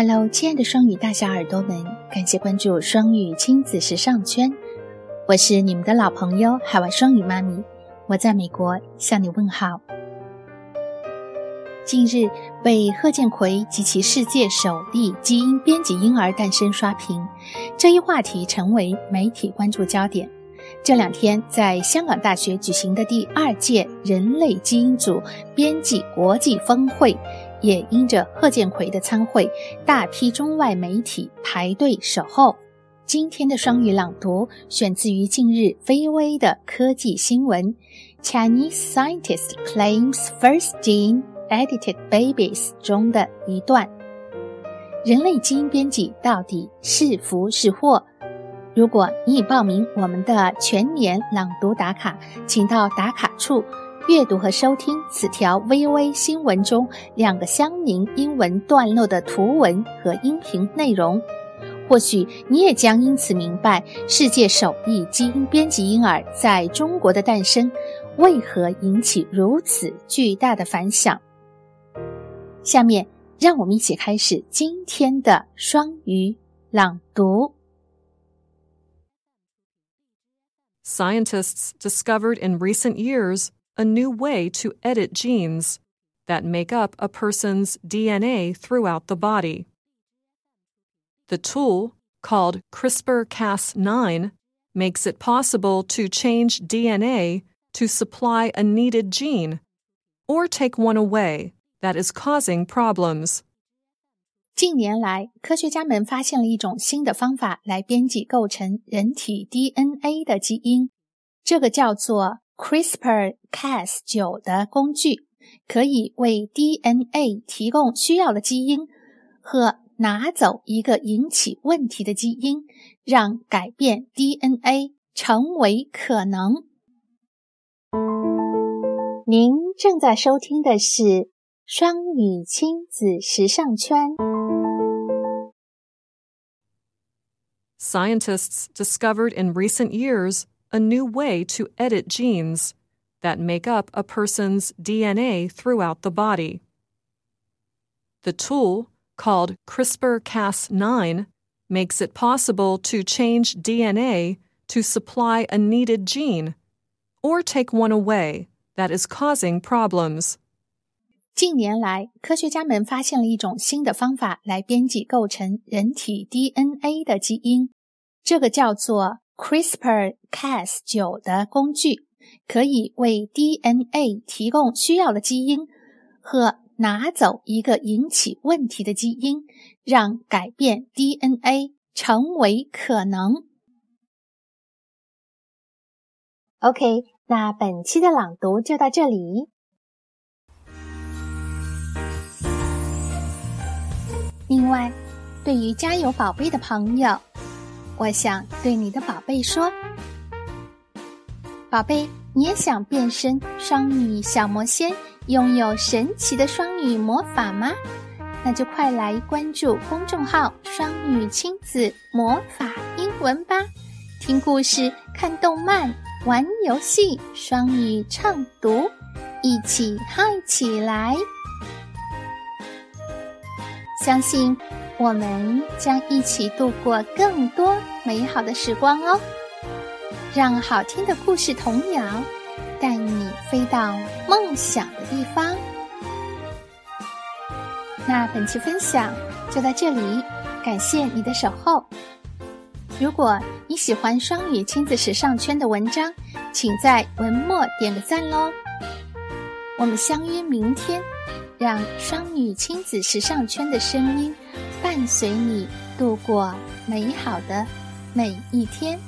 Hello，亲爱的双语大小耳朵们，感谢关注双语亲子时尚圈，我是你们的老朋友海外双语妈咪，我在美国向你问好。近日，被贺建奎及其世界首例基因编辑婴儿诞生刷屏，这一话题成为媒体关注焦点。这两天，在香港大学举行的第二届人类基因组编辑国际峰会。也因着贺建奎的参会，大批中外媒体排队守候。今天的双语朗读选自于近日非微的科技新闻：Chinese scientist claims first gene edited babies 中的一段。人类基因编辑到底是福是祸？如果你已报名我们的全年朗读打卡，请到打卡处。阅读和收听此条微微新闻中两个相邻英文段落的图文和音频内容，或许你也将因此明白世界首例基因编辑婴儿在中国的诞生为何引起如此巨大的反响。下面，让我们一起开始今天的双语朗读。Scientists discovered in recent years. a new way to edit genes that make up a person's DNA throughout the body. The tool, called CRISPR Cas9, makes it possible to change DNA to supply a needed gene or take one away that is causing problems. 近年来，科学家们发现了一种新的方法来编辑构成人体 DNA 的基因，这个叫做 CRISPR-Cas9 的工具可以为 DNA 提供需要的基因和拿走一个引起问题的基因，让改变 DNA 成为可能。您正在收听的是双语亲子时尚圈。Scientists discovered in recent years a new way to edit genes that make up a person's DNA throughout the body. The tool, called CRISPR Cas9, makes it possible to change DNA to supply a needed gene or take one away that is causing problems. 近年来，科学家们发现了一种新的方法来编辑构成人体 DNA 的基因，这个叫做 CRISPR-Cas9 的工具可以为 DNA 提供需要的基因和拿走一个引起问题的基因，让改变 DNA 成为可能。OK，那本期的朗读就到这里。另外，对于家有宝贝的朋友。我想对你的宝贝说：“宝贝，你也想变身双语小魔仙，拥有神奇的双语魔法吗？那就快来关注公众号‘双语亲子魔法英文’吧，听故事、看动漫、玩游戏，双语畅读，一起嗨起来！相信。”我们将一起度过更多美好的时光哦！让好听的故事童谣带你飞到梦想的地方。那本期分享就到这里，感谢你的守候。如果你喜欢双语亲子时尚圈的文章，请在文末点个赞喽！我们相约明天，让双女亲子时尚圈的声音。伴随你度过美好的每一天。